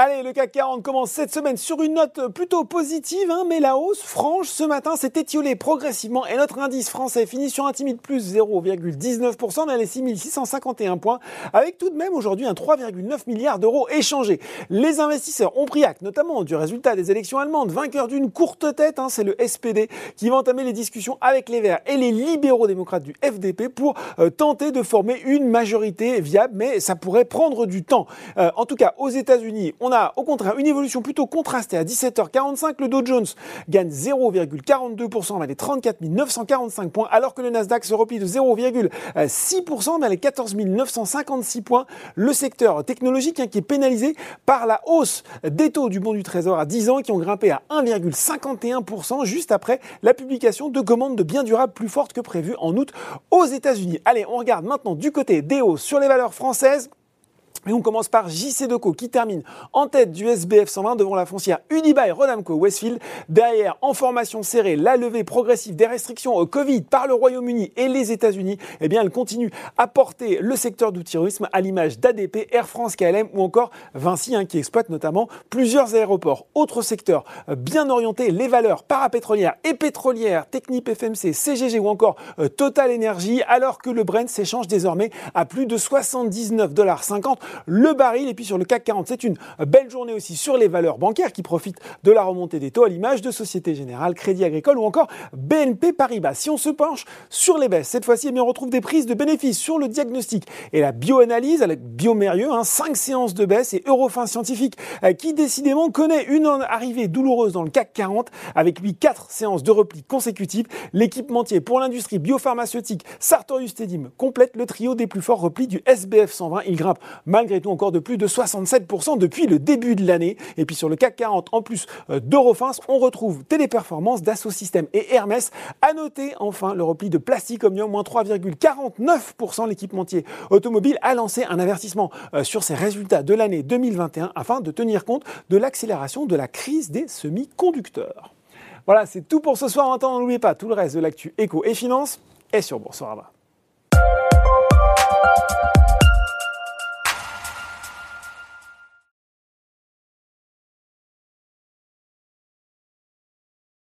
Allez, le CAC 40 commence cette semaine sur une note plutôt positive, hein, mais la hausse franche ce matin s'est étiolée progressivement et notre indice français finit sur un timide plus 0,19% dans les 6651 points, avec tout de même aujourd'hui un 3,9 milliards d'euros échangés. Les investisseurs ont pris acte notamment du résultat des élections allemandes, vainqueur d'une courte tête, hein, c'est le SPD qui va entamer les discussions avec les Verts et les libéraux démocrates du FDP pour euh, tenter de former une majorité viable, mais ça pourrait prendre du temps. Euh, en tout cas, aux États-Unis, on a au contraire une évolution plutôt contrastée. À 17h45, le Dow Jones gagne 0,42% vers les 34 945 points, alors que le Nasdaq se replie de 0,6% vers les 14 956 points. Le secteur technologique hein, qui est pénalisé par la hausse des taux du bon du Trésor à 10 ans qui ont grimpé à 1,51% juste après la publication de commandes de biens durables plus fortes que prévues en août aux États-Unis. Allez, on regarde maintenant du côté des hausses sur les valeurs françaises. Et on commence par JC Deco qui termine en tête du SBF 120 devant la foncière Unibail Rodamco Westfield. Derrière, en formation serrée, la levée progressive des restrictions au Covid par le Royaume-Uni et les États-Unis, eh bien, elle continue à porter le secteur du tourisme à l'image d'ADP, Air France, KLM ou encore Vinci hein, qui exploite notamment plusieurs aéroports. Autre secteur euh, bien orienté, les valeurs parapétrolières et pétrolières, Technip FMC, CGG ou encore euh, Total Energy, alors que le Brent s'échange désormais à plus de 79,50$ le baril. Et puis sur le CAC 40, c'est une belle journée aussi sur les valeurs bancaires qui profitent de la remontée des taux à l'image de Société Générale, Crédit Agricole ou encore BNP Paribas. Si on se penche sur les baisses, cette fois-ci, eh on retrouve des prises de bénéfices sur le diagnostic et la bioanalyse avec Biomérieux, hein, 5 séances de baisse et Eurofin Scientifique euh, qui décidément connaît une arrivée douloureuse dans le CAC 40 avec lui 4 séances de repli consécutives. L'équipementier pour l'industrie biopharmaceutique Sartorius Tedim complète le trio des plus forts replis du SBF 120. Il grimpe malgré tout encore de plus de 67% depuis le début de l'année. Et puis sur le CAC 40, en plus euh, d'Eurofins, on retrouve Téléperformance, Dassault Systèmes et Hermès. À noter enfin le repli de Plastic Omnium, moins 3,49%. L'équipementier automobile a lancé un avertissement euh, sur ses résultats de l'année 2021 afin de tenir compte de l'accélération de la crise des semi-conducteurs. Voilà, c'est tout pour ce soir. Maintenant, n'oubliez pas tout le reste de l'actu éco et finance est sur Boursorama.